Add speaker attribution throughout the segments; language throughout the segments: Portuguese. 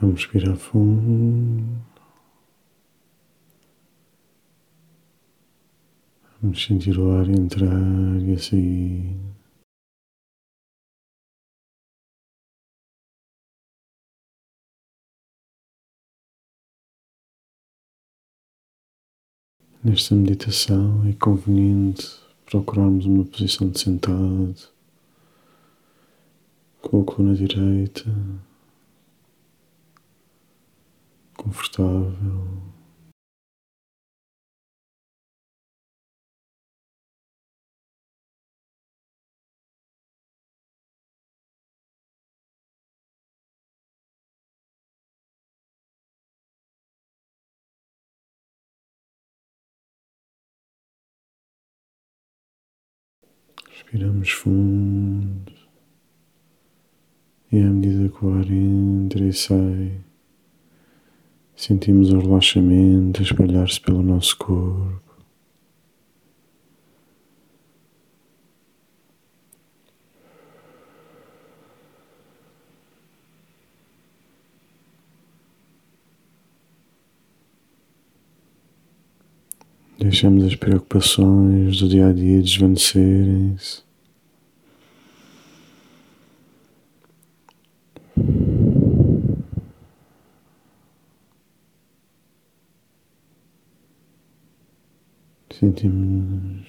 Speaker 1: Vamos respirar fundo. Vamos sentir o ar entrar e sair. Nesta meditação é conveniente procurarmos uma posição de sentado, com a coluna direita, confortável. Respiramos fundo e à medida que o ar entra e sai, sentimos o relaxamento espalhar-se pelo nosso corpo. Deixamos as preocupações do dia a dia desvanecerem-se. Sentimos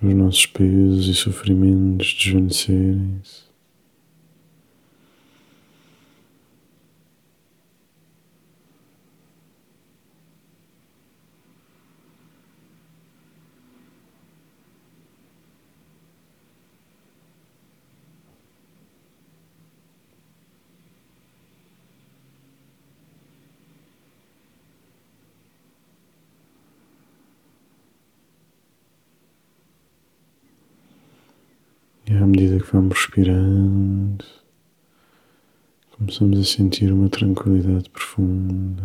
Speaker 1: os nossos pesos e sofrimentos desvanecerem-se. E à medida que vamos respirando, começamos a sentir uma tranquilidade profunda.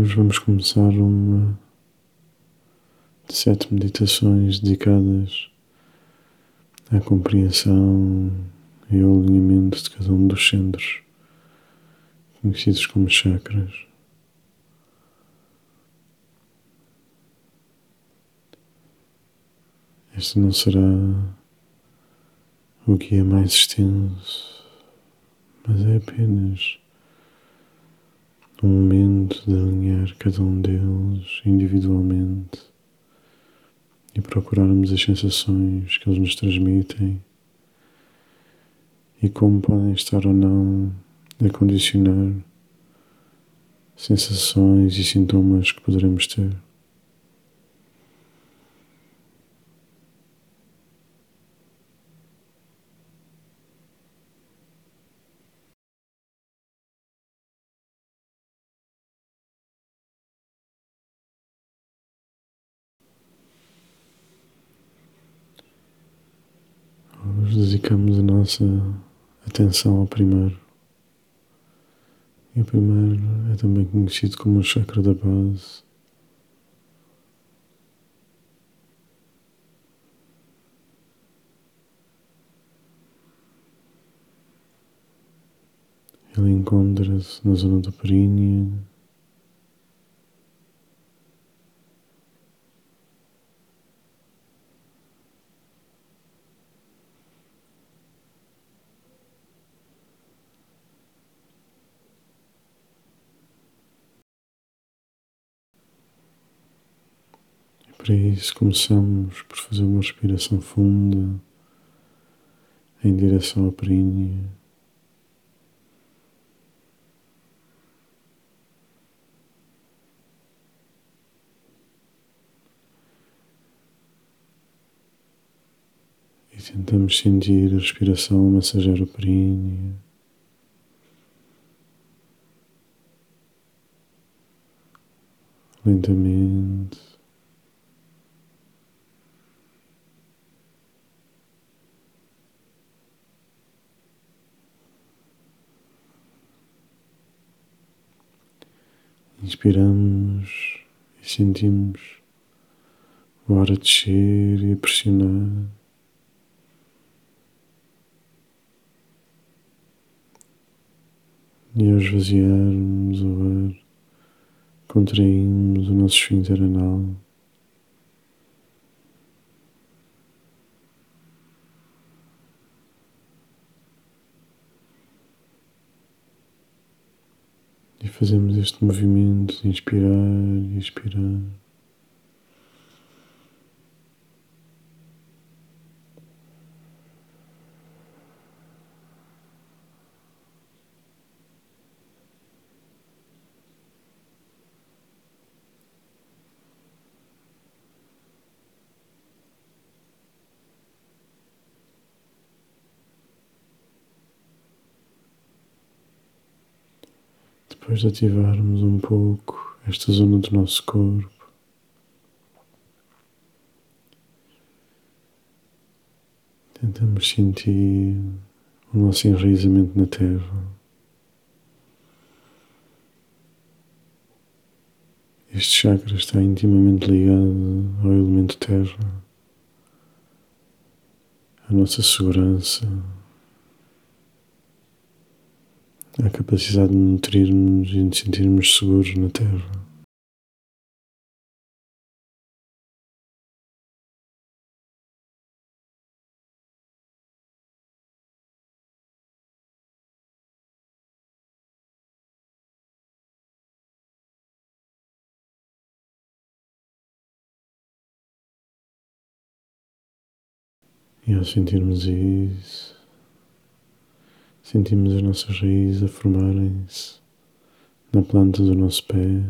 Speaker 1: Hoje vamos começar uma de sete meditações dedicadas à compreensão e ao alinhamento de cada um dos centros, conhecidos como chakras. Este não será o que é mais extenso, mas é apenas um momento de alinhar cada um deles individualmente e procurarmos as sensações que eles nos transmitem e como podem estar ou não a condicionar sensações e sintomas que poderemos ter. Hoje dedicamos a nossa atenção ao primeiro. E o primeiro é também conhecido como o chakra da base. Ele encontra-se na zona do períneo Para isso, começamos por fazer uma respiração funda em direção à perínea. E tentamos sentir a respiração massagear o períneo. Lentamente. Inspiramos e sentimos o ar a descer e a pressionar. E ao esvaziarmos o ar, contraímos o nosso esfíncter anal. Fazemos este movimento de inspirar e expirar. Depois de ativarmos um pouco esta zona do nosso corpo, tentamos sentir o nosso enraizamento na Terra. Este chakra está intimamente ligado ao elemento Terra, à nossa segurança a capacidade de nutrirmos e de sentirmos seguros na Terra. E ao sentirmos isso, Sentimos as nossas raízes a formarem-se na planta do nosso pé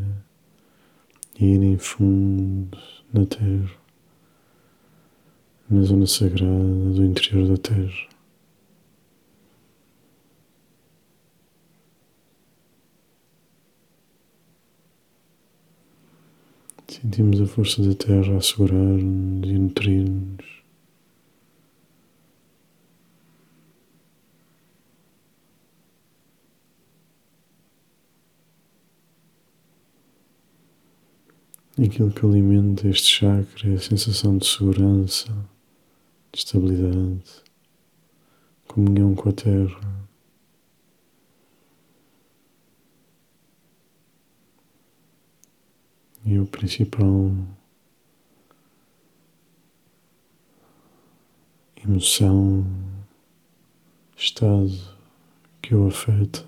Speaker 1: e irem fundo na terra, na zona sagrada do interior da terra. Sentimos a força da terra a segurar-nos e nutrir-nos. Aquilo que alimenta este chakra é a sensação de segurança, de estabilidade, comunhão com a Terra. E o principal emoção, estado que o afeta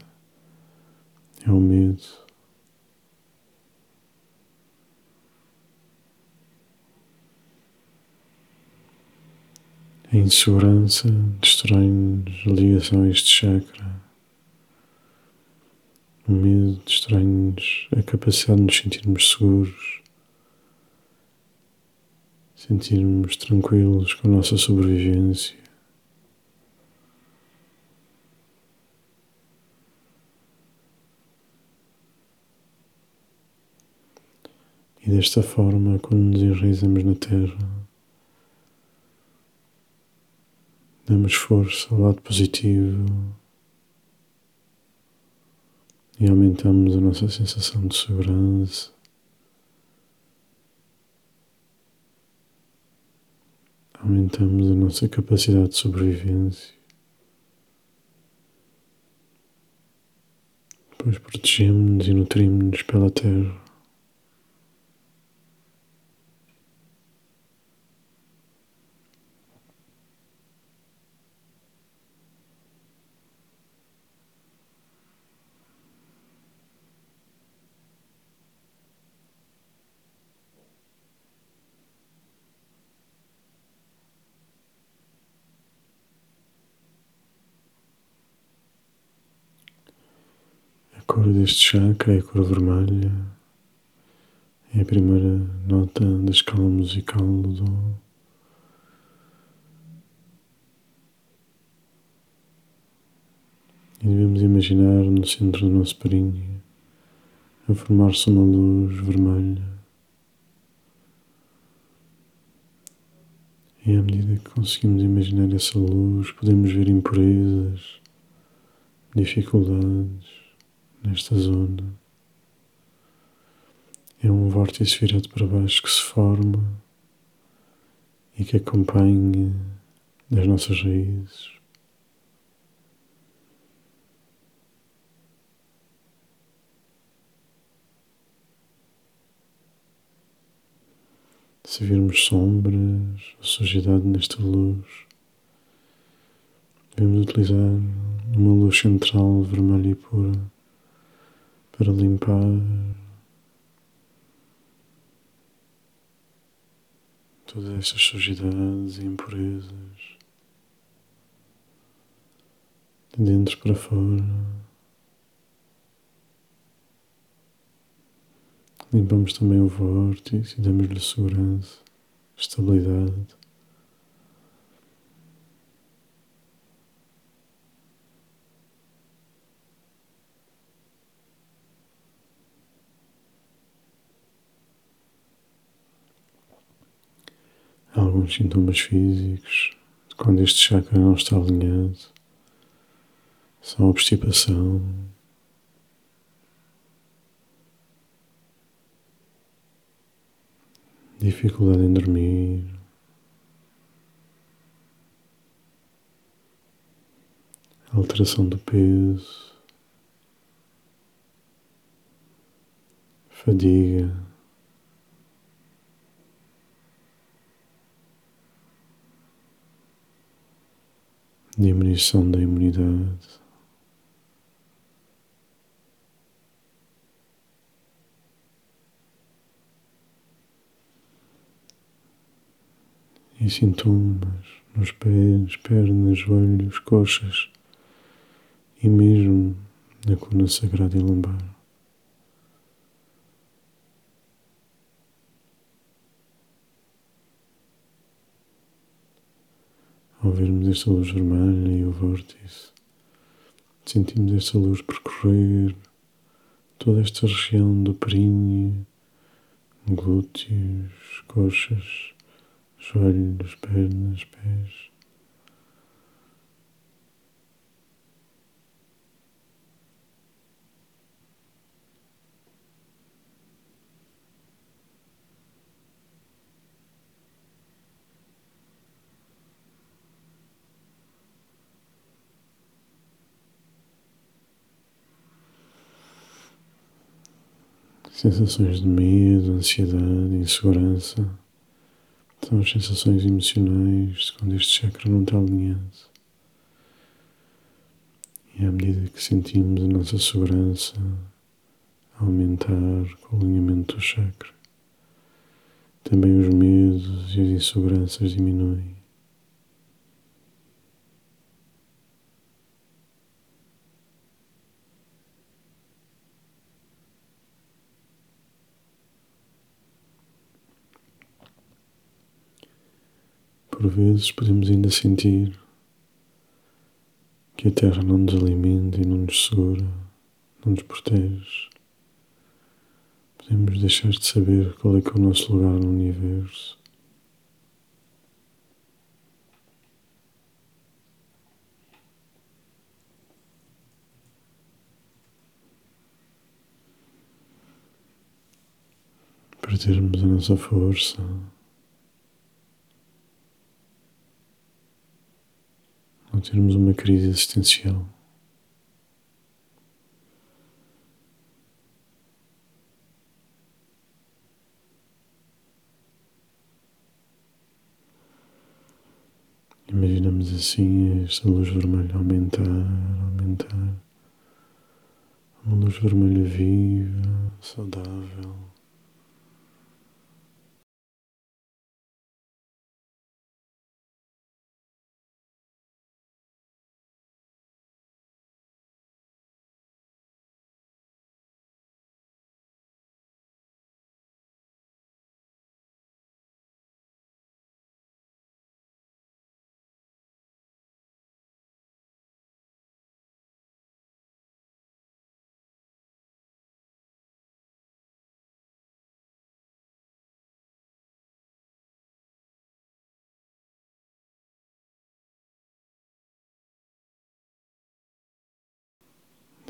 Speaker 1: é o medo. A insegurança destrói-nos a este chakra. O medo destrói-nos a capacidade de nos sentirmos seguros, sentirmos tranquilos com a nossa sobrevivência. E desta forma, quando nos enraizamos na Terra, damos força ao lado positivo e aumentamos a nossa sensação de segurança. Aumentamos a nossa capacidade de sobrevivência. Depois protegemos-nos e nutrimos-nos pela terra. A cor deste chakra é a cor vermelha. É a primeira nota da escala musical do dom. E devemos imaginar no centro do nosso perinho a formar-se uma luz vermelha. E à medida que conseguimos imaginar essa luz, podemos ver impurezas, dificuldades, nesta zona. É um vórtice virado para baixo que se forma e que acompanha as nossas raízes. Se virmos sombras, a sujidade nesta luz, devemos utilizar uma luz central vermelha e pura para limpar todas estas sujidades e impurezas de dentro para fora. Limpamos também o vórtice e damos-lhe segurança, estabilidade. Alguns sintomas físicos quando este chakra não está alinhado. São obstipação, dificuldade em dormir, alteração do peso, fadiga. Diminuição da imunidade. e sintomas nos pés, pernas, joelhos, coxas e mesmo na coluna sagrada e lombar. Ao vermos esta luz vermelha e o vórtice, sentimos esta luz percorrer toda esta região do períneo, glúteos, coxas, joelhos, pernas, pés. Sensações de medo, ansiedade, insegurança. São as sensações emocionais quando este chakra não está alinhado. E à medida que sentimos a nossa segurança aumentar com o alinhamento do chakra, também os medos e as inseguranças diminuem. Por vezes podemos ainda sentir que a Terra não nos alimenta e não nos segura, não nos protege. Podemos deixar de saber qual é que é o nosso lugar no universo. Perdermos a nossa força. Ou termos uma crise existencial. Imaginamos assim esta luz vermelha aumentar, aumentar. Uma luz vermelha viva, saudável.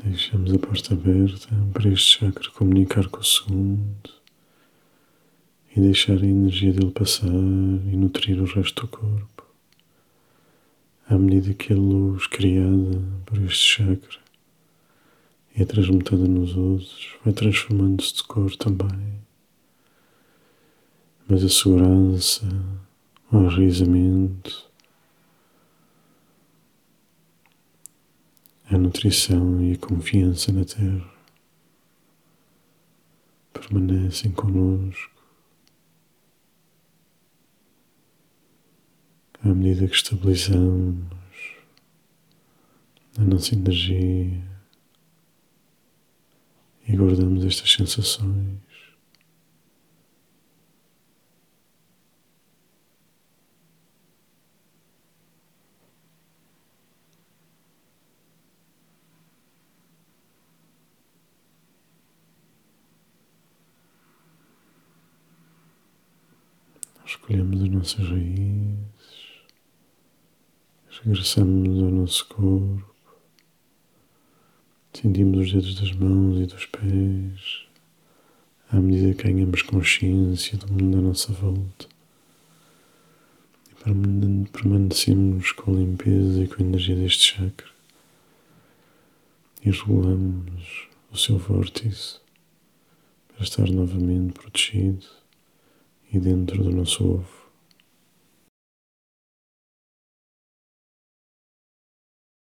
Speaker 1: Deixamos a porta aberta para este chakra comunicar com o segundo. e deixar a energia dele passar e nutrir o resto do corpo. À medida que a luz criada por este chakra é transmutada nos outros, vai transformando-se de cor também. Mas a segurança, o enraizamento, a nutrição e a confiança na Terra permanecem connosco à medida que estabilizamos a nossa energia e guardamos estas sensações. Escolhemos as nossas raízes, regressamos ao nosso corpo, sentimos os dedos das mãos e dos pés. À medida que ganhamos consciência do mundo à nossa volta. E permanecemos com a limpeza e com a energia deste chakra. E regulamos o seu vórtice para estar novamente protegido e dentro do nosso ovo.